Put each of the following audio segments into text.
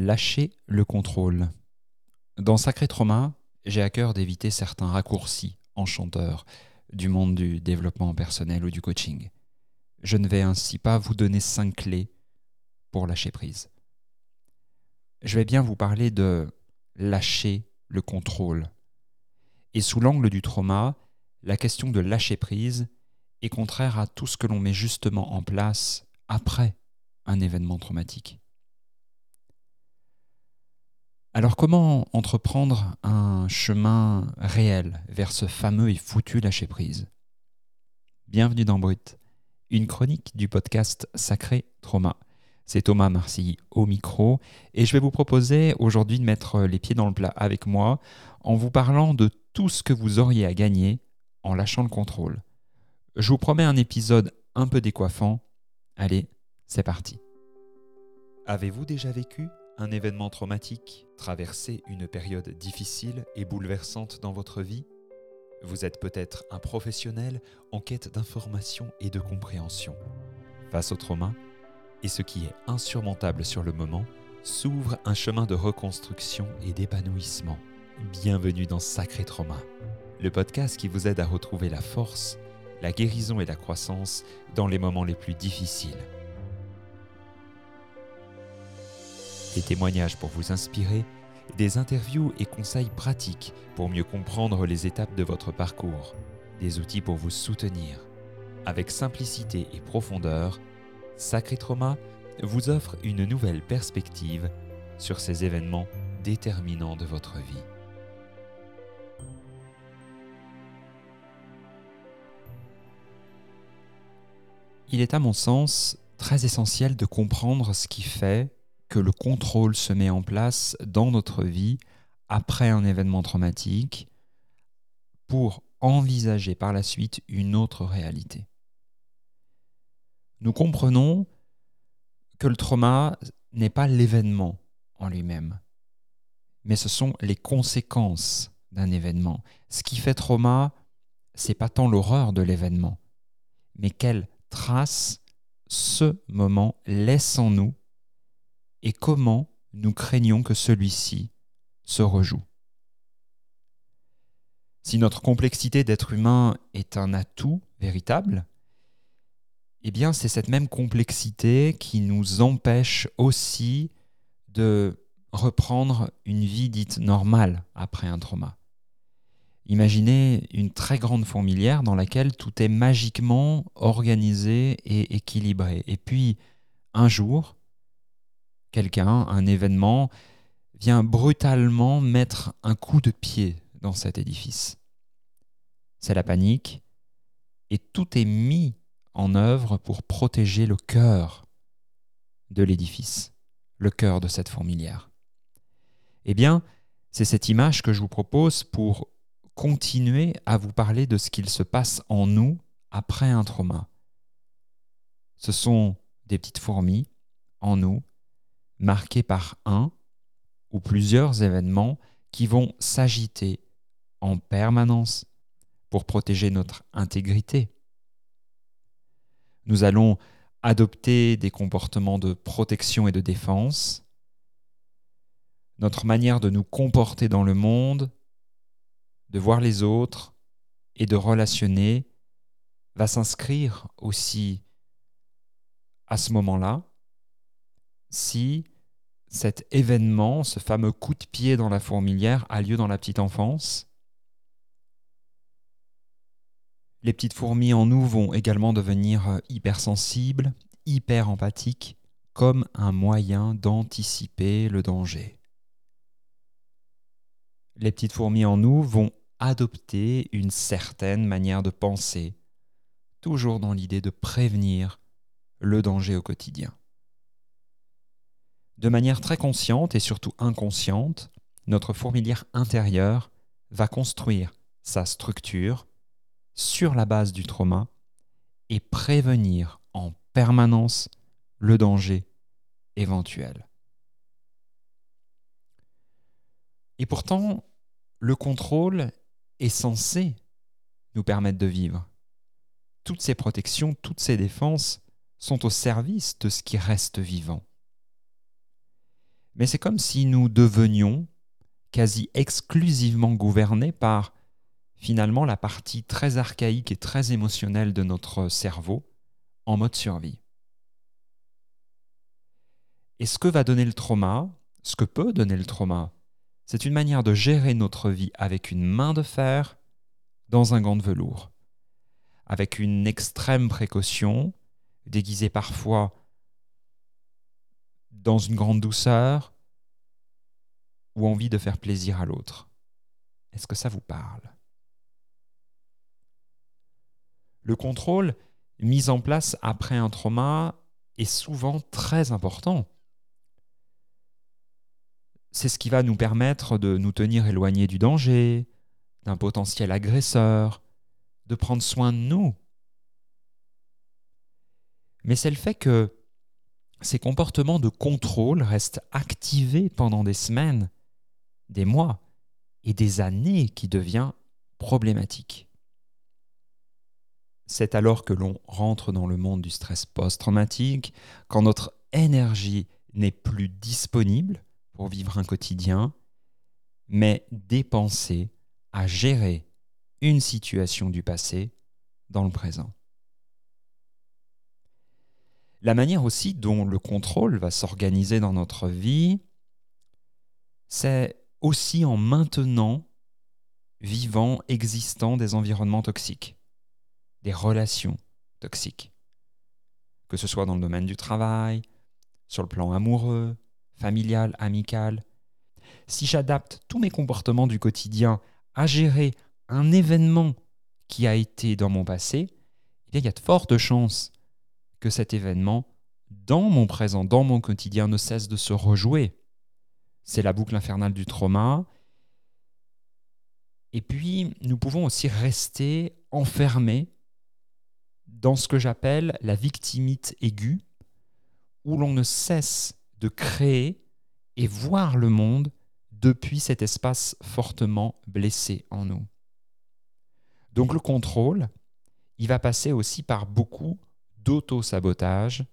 Lâcher le contrôle. Dans Sacré Trauma, j'ai à cœur d'éviter certains raccourcis enchanteurs du monde du développement personnel ou du coaching. Je ne vais ainsi pas vous donner cinq clés pour lâcher prise. Je vais bien vous parler de lâcher le contrôle. Et sous l'angle du trauma, la question de lâcher prise est contraire à tout ce que l'on met justement en place après un événement traumatique. Alors comment entreprendre un chemin réel vers ce fameux et foutu lâcher-prise Bienvenue dans Brut, une chronique du podcast Sacré Trauma. C'est Thomas Marcy au micro et je vais vous proposer aujourd'hui de mettre les pieds dans le plat avec moi en vous parlant de tout ce que vous auriez à gagner en lâchant le contrôle. Je vous promets un épisode un peu décoiffant. Allez, c'est parti. Avez-vous déjà vécu un événement traumatique, traverser une période difficile et bouleversante dans votre vie Vous êtes peut-être un professionnel en quête d'information et de compréhension. Face au trauma, et ce qui est insurmontable sur le moment, s'ouvre un chemin de reconstruction et d'épanouissement. Bienvenue dans Sacré Trauma, le podcast qui vous aide à retrouver la force, la guérison et la croissance dans les moments les plus difficiles. Des témoignages pour vous inspirer, des interviews et conseils pratiques pour mieux comprendre les étapes de votre parcours, des outils pour vous soutenir. Avec simplicité et profondeur, Sacré Trauma vous offre une nouvelle perspective sur ces événements déterminants de votre vie. Il est à mon sens très essentiel de comprendre ce qui fait que le contrôle se met en place dans notre vie après un événement traumatique pour envisager par la suite une autre réalité. Nous comprenons que le trauma n'est pas l'événement en lui-même, mais ce sont les conséquences d'un événement. Ce qui fait trauma, c'est pas tant l'horreur de l'événement, mais quelle trace ce moment laisse en nous et comment nous craignons que celui-ci se rejoue? Si notre complexité d'être humain est un atout véritable, eh bien c'est cette même complexité qui nous empêche aussi de reprendre une vie dite normale après un trauma. Imaginez une très grande fourmilière dans laquelle tout est magiquement organisé et équilibré. Et puis, un jour, quelqu'un, un événement, vient brutalement mettre un coup de pied dans cet édifice. C'est la panique, et tout est mis en œuvre pour protéger le cœur de l'édifice, le cœur de cette fourmilière. Eh bien, c'est cette image que je vous propose pour continuer à vous parler de ce qu'il se passe en nous après un trauma. Ce sont des petites fourmis en nous marqué par un ou plusieurs événements qui vont s'agiter en permanence pour protéger notre intégrité. Nous allons adopter des comportements de protection et de défense. Notre manière de nous comporter dans le monde, de voir les autres et de relationner va s'inscrire aussi à ce moment-là si cet événement, ce fameux coup de pied dans la fourmilière, a lieu dans la petite enfance. Les petites fourmis en nous vont également devenir euh, hypersensibles, hyper empathiques, comme un moyen d'anticiper le danger. Les petites fourmis en nous vont adopter une certaine manière de penser, toujours dans l'idée de prévenir le danger au quotidien. De manière très consciente et surtout inconsciente, notre fourmilière intérieure va construire sa structure sur la base du trauma et prévenir en permanence le danger éventuel. Et pourtant, le contrôle est censé nous permettre de vivre. Toutes ces protections, toutes ces défenses sont au service de ce qui reste vivant. Mais c'est comme si nous devenions quasi exclusivement gouvernés par finalement la partie très archaïque et très émotionnelle de notre cerveau en mode survie. Et ce que va donner le trauma, ce que peut donner le trauma, c'est une manière de gérer notre vie avec une main de fer dans un gant de velours, avec une extrême précaution, déguisée parfois dans une grande douceur ou envie de faire plaisir à l'autre. Est-ce que ça vous parle? Le contrôle mis en place après un trauma est souvent très important. C'est ce qui va nous permettre de nous tenir éloignés du danger, d'un potentiel agresseur, de prendre soin de nous. Mais c'est le fait que ces comportements de contrôle restent activés pendant des semaines, des mois et des années qui devient problématique. C'est alors que l'on rentre dans le monde du stress post-traumatique, quand notre énergie n'est plus disponible pour vivre un quotidien, mais dépensée à gérer une situation du passé dans le présent. La manière aussi dont le contrôle va s'organiser dans notre vie, c'est aussi en maintenant vivant, existant des environnements toxiques, des relations toxiques, que ce soit dans le domaine du travail, sur le plan amoureux, familial, amical. Si j'adapte tous mes comportements du quotidien à gérer un événement qui a été dans mon passé, il y a de fortes chances que cet événement, dans mon présent, dans mon quotidien, ne cesse de se rejouer. C'est la boucle infernale du trauma. Et puis, nous pouvons aussi rester enfermés dans ce que j'appelle la victimite aiguë, où l'on ne cesse de créer et voir le monde depuis cet espace fortement blessé en nous. Donc le contrôle, il va passer aussi par beaucoup d'auto-sabotage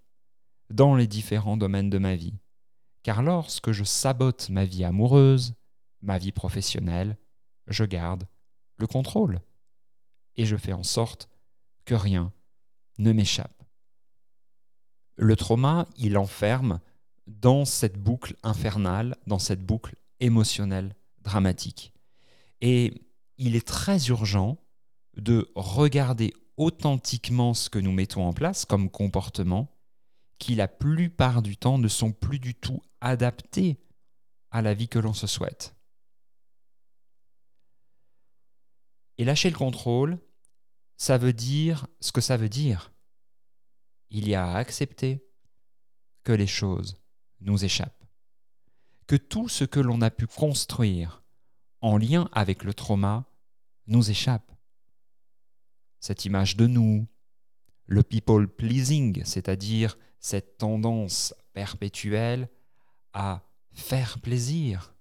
dans les différents domaines de ma vie. Car lorsque je sabote ma vie amoureuse, ma vie professionnelle, je garde le contrôle. Et je fais en sorte que rien ne m'échappe. Le trauma, il enferme dans cette boucle infernale, dans cette boucle émotionnelle dramatique. Et il est très urgent de regarder authentiquement ce que nous mettons en place comme comportement qui la plupart du temps ne sont plus du tout adaptés à la vie que l'on se souhaite. Et lâcher le contrôle, ça veut dire ce que ça veut dire. Il y a à accepter que les choses nous échappent. Que tout ce que l'on a pu construire en lien avec le trauma nous échappe cette image de nous, le people pleasing, c'est-à-dire cette tendance perpétuelle à faire plaisir,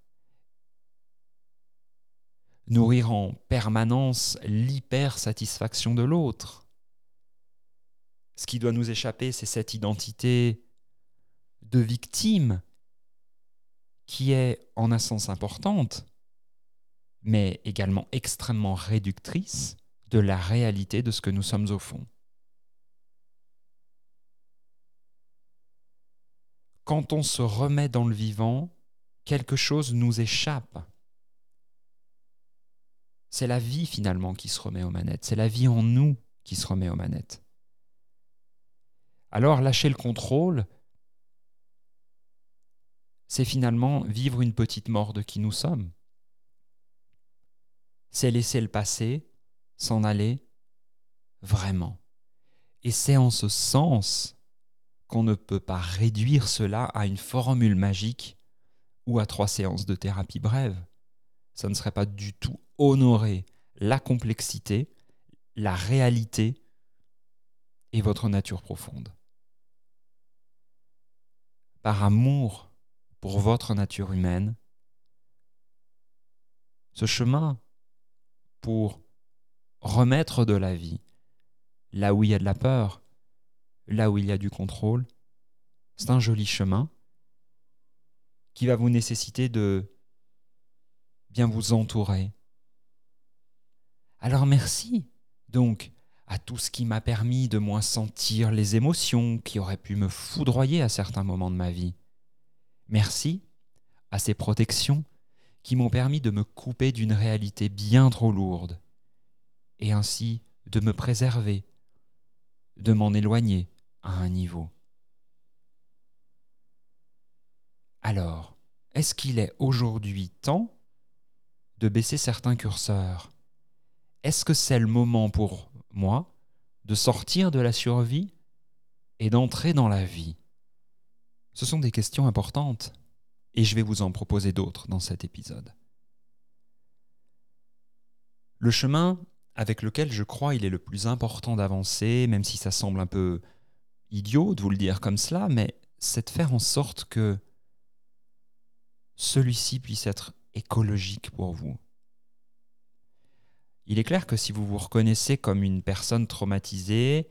nourrir en permanence l'hypersatisfaction de l'autre. Ce qui doit nous échapper, c'est cette identité de victime qui est en un sens importante, mais également extrêmement réductrice de la réalité de ce que nous sommes au fond. Quand on se remet dans le vivant, quelque chose nous échappe. C'est la vie finalement qui se remet aux manettes, c'est la vie en nous qui se remet aux manettes. Alors lâcher le contrôle, c'est finalement vivre une petite mort de qui nous sommes. C'est laisser le passé s'en aller vraiment. Et c'est en ce sens qu'on ne peut pas réduire cela à une formule magique ou à trois séances de thérapie brève. Ça ne serait pas du tout honorer la complexité, la réalité et votre nature profonde. Par amour pour votre nature humaine, ce chemin pour remettre de la vie là où il y a de la peur, là où il y a du contrôle. C'est un joli chemin qui va vous nécessiter de bien vous entourer. Alors merci donc à tout ce qui m'a permis de moins sentir les émotions qui auraient pu me foudroyer à certains moments de ma vie. Merci à ces protections qui m'ont permis de me couper d'une réalité bien trop lourde, et ainsi de me préserver, de m'en éloigner à un niveau. Alors, est-ce qu'il est aujourd'hui temps de baisser certains curseurs? Est-ce que c'est le moment pour moi de sortir de la survie et d'entrer dans la vie? Ce sont des questions importantes et je vais vous en proposer d'autres dans cet épisode. Le chemin avec lequel je crois il est le plus important d'avancer, même si ça semble un peu idiot de vous le dire comme cela, mais c'est de faire en sorte que celui-ci puisse être écologique pour vous. Il est clair que si vous vous reconnaissez comme une personne traumatisée,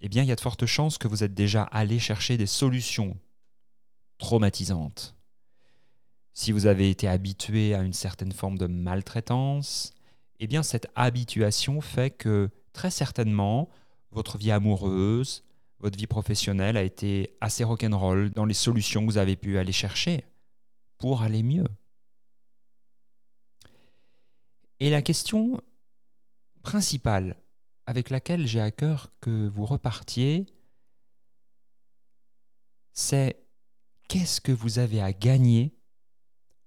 eh bien il y a de fortes chances que vous êtes déjà allé chercher des solutions traumatisantes. Si vous avez été habitué à une certaine forme de maltraitance, eh bien cette habituation fait que très certainement votre vie amoureuse, votre vie professionnelle a été assez rock'n'roll dans les solutions que vous avez pu aller chercher pour aller mieux. Et la question principale avec laquelle j'ai à cœur que vous repartiez, c'est qu'est-ce que vous avez à gagner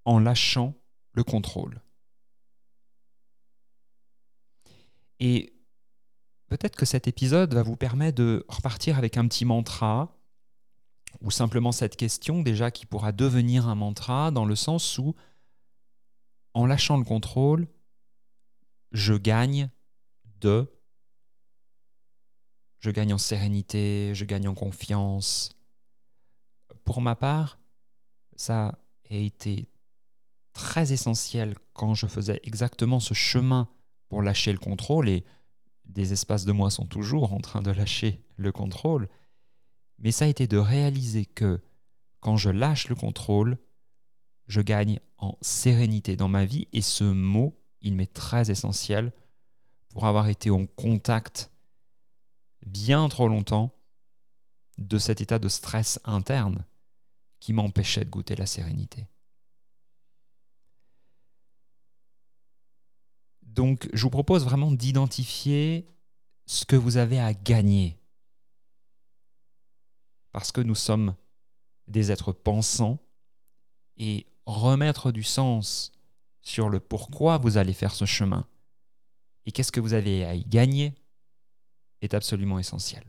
en lâchant le contrôle? Et peut-être que cet épisode va vous permettre de repartir avec un petit mantra ou simplement cette question déjà qui pourra devenir un mantra dans le sens où, en lâchant le contrôle, je gagne de... Je gagne en sérénité, je gagne en confiance. Pour ma part, ça a été très essentiel quand je faisais exactement ce chemin pour lâcher le contrôle, et des espaces de moi sont toujours en train de lâcher le contrôle, mais ça a été de réaliser que quand je lâche le contrôle, je gagne en sérénité dans ma vie et ce mot, il m'est très essentiel pour avoir été en contact bien trop longtemps de cet état de stress interne qui m'empêchait de goûter la sérénité. Donc je vous propose vraiment d'identifier ce que vous avez à gagner parce que nous sommes des êtres pensants et remettre du sens sur le pourquoi vous allez faire ce chemin et qu'est-ce que vous avez à y gagner est absolument essentiel.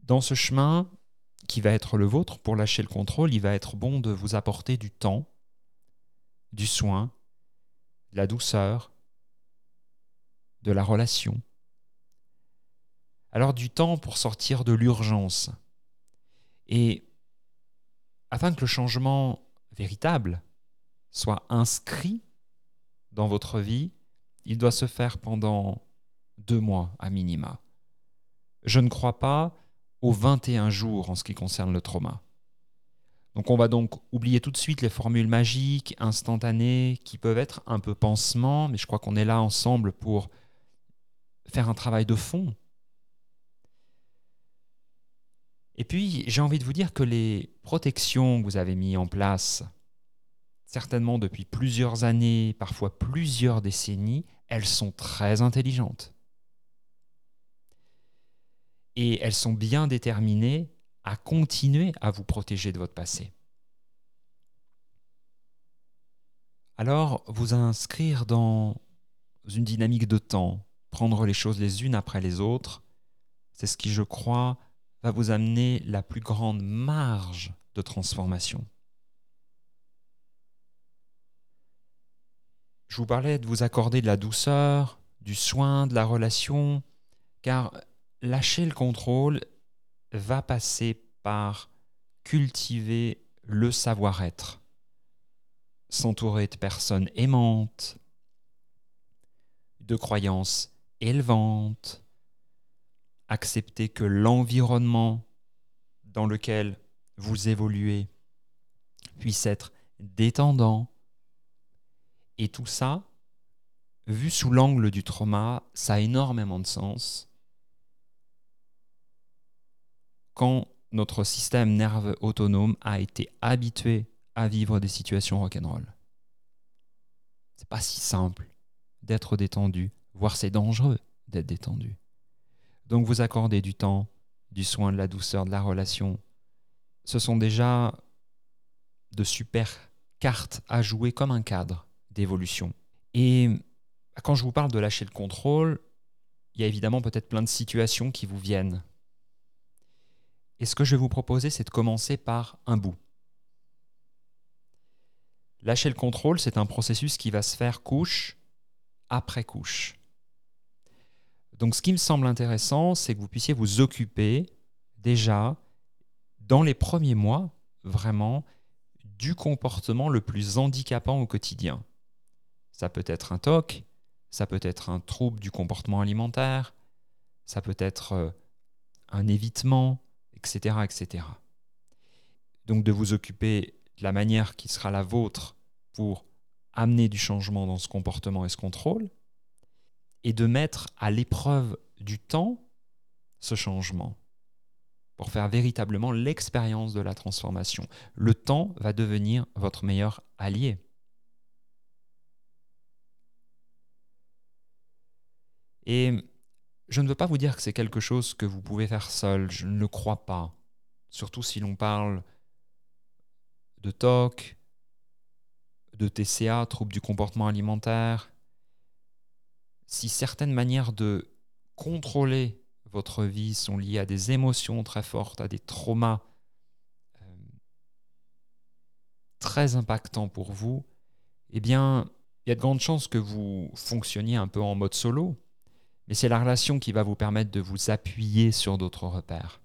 Dans ce chemin qui va être le vôtre pour lâcher le contrôle, il va être bon de vous apporter du temps, du soin, de la douceur, de la relation, alors du temps pour sortir de l'urgence. Et afin que le changement véritable soit inscrit dans votre vie, il doit se faire pendant deux mois à minima. Je ne crois pas aux 21 jours en ce qui concerne le trauma. Donc on va donc oublier tout de suite les formules magiques, instantanées, qui peuvent être un peu pansements, mais je crois qu'on est là ensemble pour faire un travail de fond Et puis, j'ai envie de vous dire que les protections que vous avez mises en place, certainement depuis plusieurs années, parfois plusieurs décennies, elles sont très intelligentes. Et elles sont bien déterminées à continuer à vous protéger de votre passé. Alors, vous inscrire dans une dynamique de temps, prendre les choses les unes après les autres, c'est ce qui, je crois, va vous amener la plus grande marge de transformation. Je vous parlais de vous accorder de la douceur, du soin, de la relation, car lâcher le contrôle va passer par cultiver le savoir-être, s'entourer de personnes aimantes, de croyances élevantes, accepter que l'environnement dans lequel vous évoluez puisse être détendant. Et tout ça, vu sous l'angle du trauma, ça a énormément de sens quand notre système nerveux autonome a été habitué à vivre des situations rock'n'roll. C'est pas si simple d'être détendu, voire c'est dangereux d'être détendu. Donc vous accordez du temps, du soin, de la douceur, de la relation. Ce sont déjà de super cartes à jouer comme un cadre d'évolution. Et quand je vous parle de lâcher le contrôle, il y a évidemment peut-être plein de situations qui vous viennent. Et ce que je vais vous proposer, c'est de commencer par un bout. Lâcher le contrôle, c'est un processus qui va se faire couche après couche. Donc ce qui me semble intéressant, c'est que vous puissiez vous occuper déjà dans les premiers mois, vraiment, du comportement le plus handicapant au quotidien. Ça peut être un TOC, ça peut être un trouble du comportement alimentaire, ça peut être euh, un évitement, etc.. Donc de vous occuper de la manière qui sera la vôtre pour amener du changement dans ce comportement et ce contrôle, et de mettre à l'épreuve du temps ce changement pour faire véritablement l'expérience de la transformation. Le temps va devenir votre meilleur allié. Et je ne veux pas vous dire que c'est quelque chose que vous pouvez faire seul, je ne le crois pas. Surtout si l'on parle de TOC, de TCA, troubles du comportement alimentaire. Si certaines manières de contrôler votre vie sont liées à des émotions très fortes, à des traumas euh, très impactants pour vous, eh bien, il y a de grandes chances que vous fonctionniez un peu en mode solo, mais c'est la relation qui va vous permettre de vous appuyer sur d'autres repères.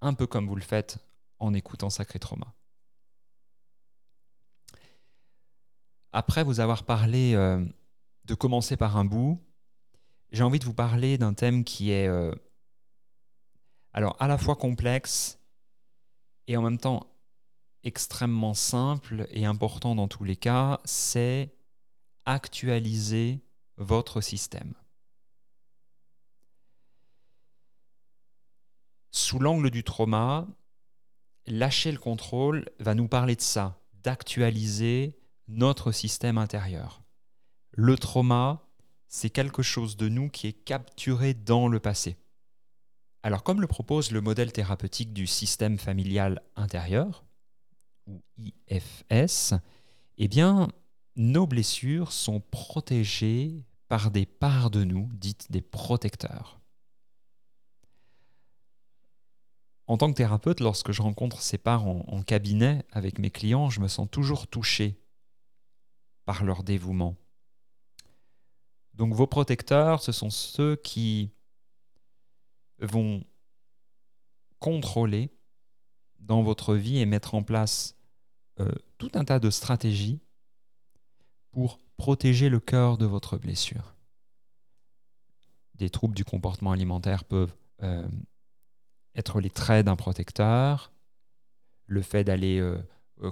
Un peu comme vous le faites en écoutant Sacré Trauma. Après vous avoir parlé euh, de commencer par un bout, j'ai envie de vous parler d'un thème qui est euh, alors à la fois complexe et en même temps extrêmement simple et important dans tous les cas, c'est actualiser votre système. Sous l'angle du trauma, lâcher le contrôle va nous parler de ça, d'actualiser notre système intérieur. Le trauma, c'est quelque chose de nous qui est capturé dans le passé. Alors comme le propose le modèle thérapeutique du système familial intérieur, ou IFS, eh bien, nos blessures sont protégées par des parts de nous, dites des protecteurs. En tant que thérapeute, lorsque je rencontre ces parts en, cabinet avec mes clients, je me sens toujours touché par leur dévouement, donc vos protecteurs, ce sont ceux qui vont contrôler dans votre vie et mettre en place euh, tout un tas de stratégies pour protéger le cœur de votre blessure. Des troubles du comportement alimentaire peuvent euh, être les traits d'un protecteur, le fait d'aller euh,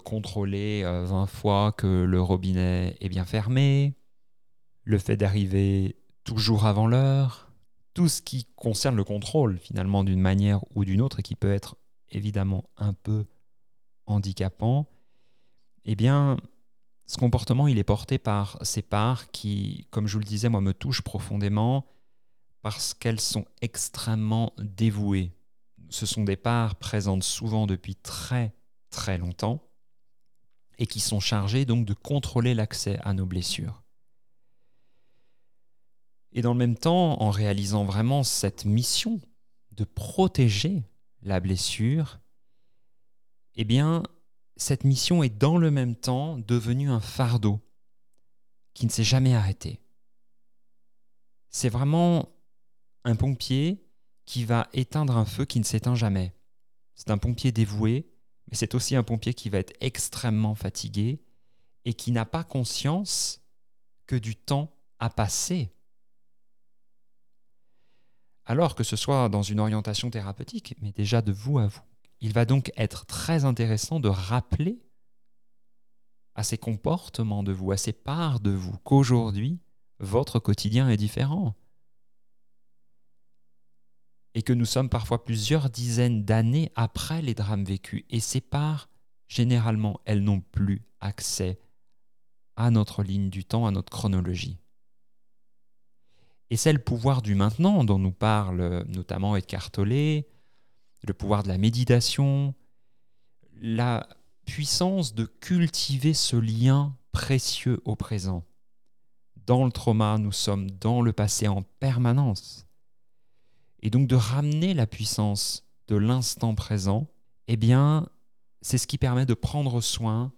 contrôler 20 fois que le robinet est bien fermé, le fait d'arriver toujours avant l'heure, tout ce qui concerne le contrôle finalement d'une manière ou d'une autre et qui peut être évidemment un peu handicapant, eh bien, ce comportement, il est porté par ces parts qui, comme je vous le disais, moi, me touchent profondément parce qu'elles sont extrêmement dévouées. Ce sont des parts présentes souvent depuis très très longtemps et qui sont chargées donc de contrôler l'accès à nos blessures. Et dans le même temps, en réalisant vraiment cette mission de protéger la blessure, eh bien, cette mission est dans le même temps devenue un fardeau qui ne s'est jamais arrêté. C'est vraiment un pompier qui va éteindre un feu qui ne s'éteint jamais. C'est un pompier dévoué, mais c'est aussi un pompier qui va être extrêmement fatigué et qui n'a pas conscience que du temps a passé alors que ce soit dans une orientation thérapeutique, mais déjà de vous à vous. Il va donc être très intéressant de rappeler à ces comportements de vous, à ces parts de vous, qu'aujourd'hui, votre quotidien est différent. Et que nous sommes parfois plusieurs dizaines d'années après les drames vécus. Et ces parts, généralement, elles n'ont plus accès à notre ligne du temps, à notre chronologie. Et c'est le pouvoir du maintenant dont nous parle notamment Edgar Tolle, le pouvoir de la méditation, la puissance de cultiver ce lien précieux au présent. Dans le trauma, nous sommes dans le passé en permanence. Et donc de ramener la puissance de l'instant présent, eh bien, c'est ce qui permet de prendre soin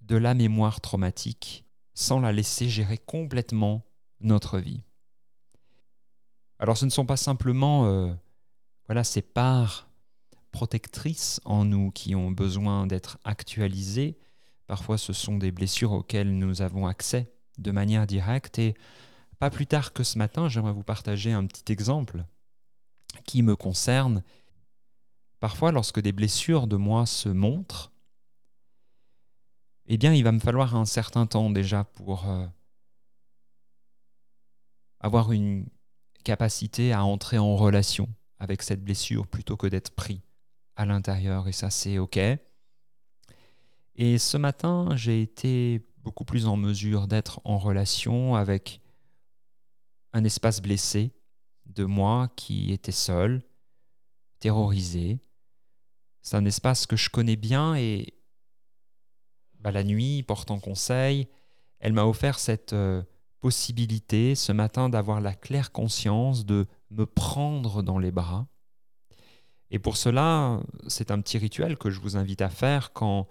de la mémoire traumatique sans la laisser gérer complètement notre vie. Alors ce ne sont pas simplement euh, voilà, ces parts protectrices en nous qui ont besoin d'être actualisées. Parfois ce sont des blessures auxquelles nous avons accès de manière directe. Et pas plus tard que ce matin, j'aimerais vous partager un petit exemple qui me concerne. Parfois lorsque des blessures de moi se montrent, eh bien il va me falloir un certain temps déjà pour euh, avoir une capacité à entrer en relation avec cette blessure plutôt que d'être pris à l'intérieur et ça c'est ok. Et ce matin, j'ai été beaucoup plus en mesure d'être en relation avec un espace blessé de moi qui était seul, terrorisé. C'est un espace que je connais bien et bah, la nuit, portant conseil, elle m'a offert cette euh, possibilité ce matin d'avoir la claire conscience de me prendre dans les bras. Et pour cela, c'est un petit rituel que je vous invite à faire quand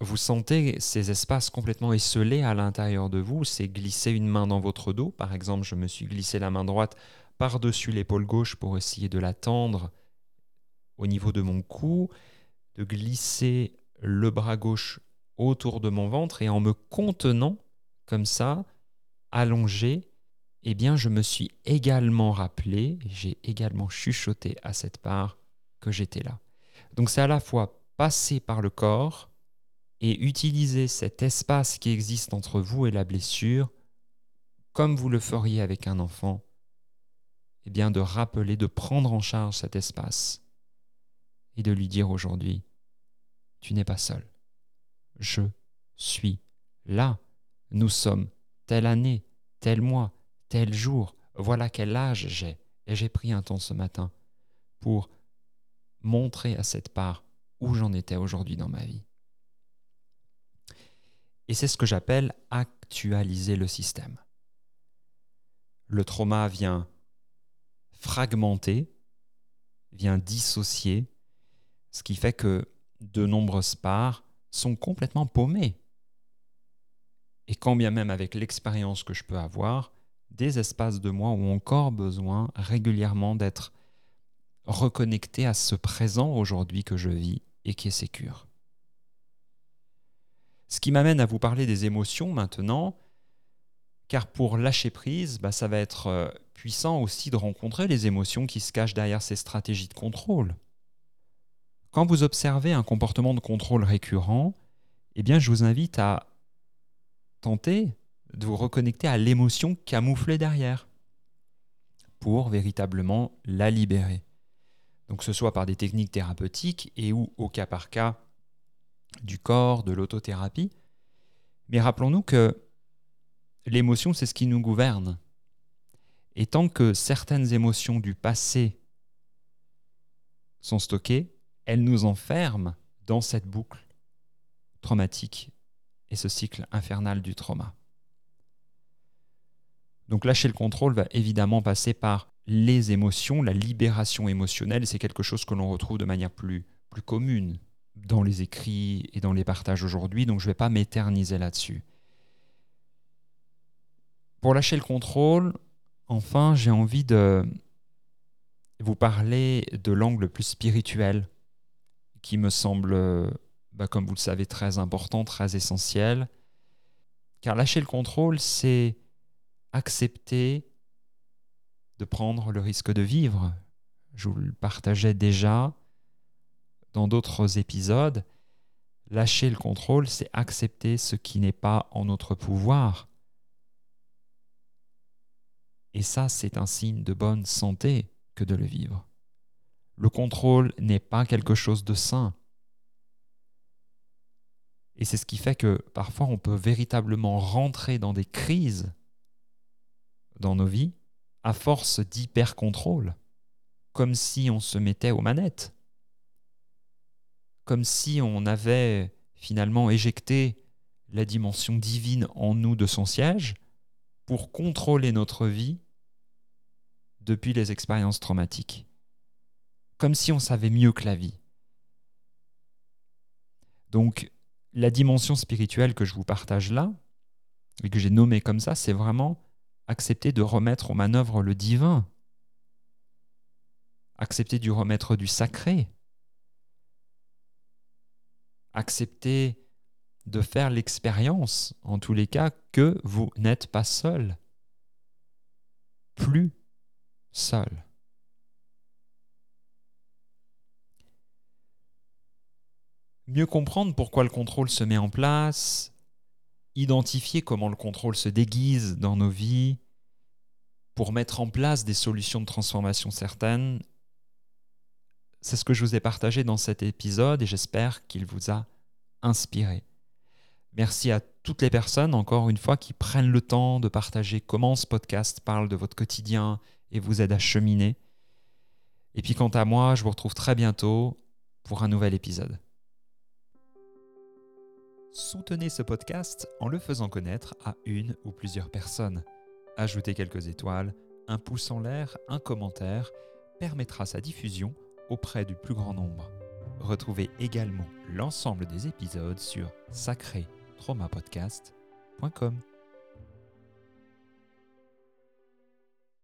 vous sentez ces espaces complètement esselés à l'intérieur de vous, c'est glisser une main dans votre dos. Par exemple, je me suis glissé la main droite par-dessus l'épaule gauche pour essayer de la tendre au niveau de mon cou, de glisser le bras gauche autour de mon ventre et en me contenant comme ça, allongé, eh bien je me suis également rappelé, j'ai également chuchoté à cette part que j'étais là. Donc c'est à la fois passer par le corps et utiliser cet espace qui existe entre vous et la blessure, comme vous le feriez avec un enfant, eh bien de rappeler, de prendre en charge cet espace et de lui dire aujourd'hui, tu n'es pas seul, je suis là. Nous sommes telle année, tel mois, tel jour, voilà quel âge j'ai. Et j'ai pris un temps ce matin pour montrer à cette part où j'en étais aujourd'hui dans ma vie. Et c'est ce que j'appelle actualiser le système. Le trauma vient fragmenter, vient dissocier, ce qui fait que de nombreuses parts sont complètement paumées et quand bien même avec l'expérience que je peux avoir, des espaces de moi ont encore besoin régulièrement d'être reconnectés à ce présent aujourd'hui que je vis et qui est sécure. Ce qui m'amène à vous parler des émotions maintenant, car pour lâcher prise, bah, ça va être euh, puissant aussi de rencontrer les émotions qui se cachent derrière ces stratégies de contrôle. Quand vous observez un comportement de contrôle récurrent, eh bien, je vous invite à tenter de vous reconnecter à l'émotion camouflée derrière pour véritablement la libérer. Donc ce soit par des techniques thérapeutiques et ou au cas par cas du corps, de l'autothérapie. Mais rappelons-nous que l'émotion, c'est ce qui nous gouverne. Et tant que certaines émotions du passé sont stockées, elles nous enferment dans cette boucle traumatique et ce cycle infernal du trauma. Donc lâcher le contrôle va évidemment passer par les émotions, la libération émotionnelle, c'est quelque chose que l'on retrouve de manière plus, commune dans les écrits et dans les partages aujourd'hui, donc je ne vais pas m'éterniser là-dessus. Pour lâcher le contrôle, enfin, j'ai envie de vous parler de l'angle plus spirituel qui me semble bah, comme vous le savez, très important, très essentiel. Car lâcher le contrôle, c'est accepter de prendre le risque de vivre. Je vous le partageais déjà. dans d'autres épisodes, lâcher le contrôle, c'est accepter ce qui n'est pas en notre pouvoir. Et ça, c'est un signe de bonne santé que de le vivre. Le contrôle n'est pas quelque chose de sain. Et c'est ce qui fait que parfois on peut véritablement rentrer dans des crises dans nos vies à force d'hyper-contrôle, comme si on se mettait aux manettes, comme si on avait finalement éjecté la dimension divine en nous de son siège pour contrôler notre vie depuis les expériences traumatiques, comme si on savait mieux que la vie. Donc, la dimension spirituelle que je vous partage là, et que j'ai nommée comme ça, c'est vraiment accepter de remettre aux manœuvres le divin, accepter de remettre du sacré, accepter de faire l'expérience, en tous les cas, que vous n'êtes pas seul, plus seul. Mieux comprendre pourquoi le contrôle se met en place, identifier comment le contrôle se déguise dans nos vies pour mettre en place des solutions de transformation certaines. C'est ce que je vous ai partagé dans cet épisode et j'espère qu'il vous a inspiré. Merci à toutes les personnes, encore une fois, qui prennent le temps de partager comment ce podcast parle de votre quotidien et vous aide à cheminer. Et puis quant à moi, je vous retrouve très bientôt pour un nouvel épisode. Soutenez ce podcast en le faisant connaître à une ou plusieurs personnes. Ajoutez quelques étoiles, un pouce en l'air, un commentaire permettra sa diffusion auprès du plus grand nombre. Retrouvez également l'ensemble des épisodes sur sacré-traumapodcast.com.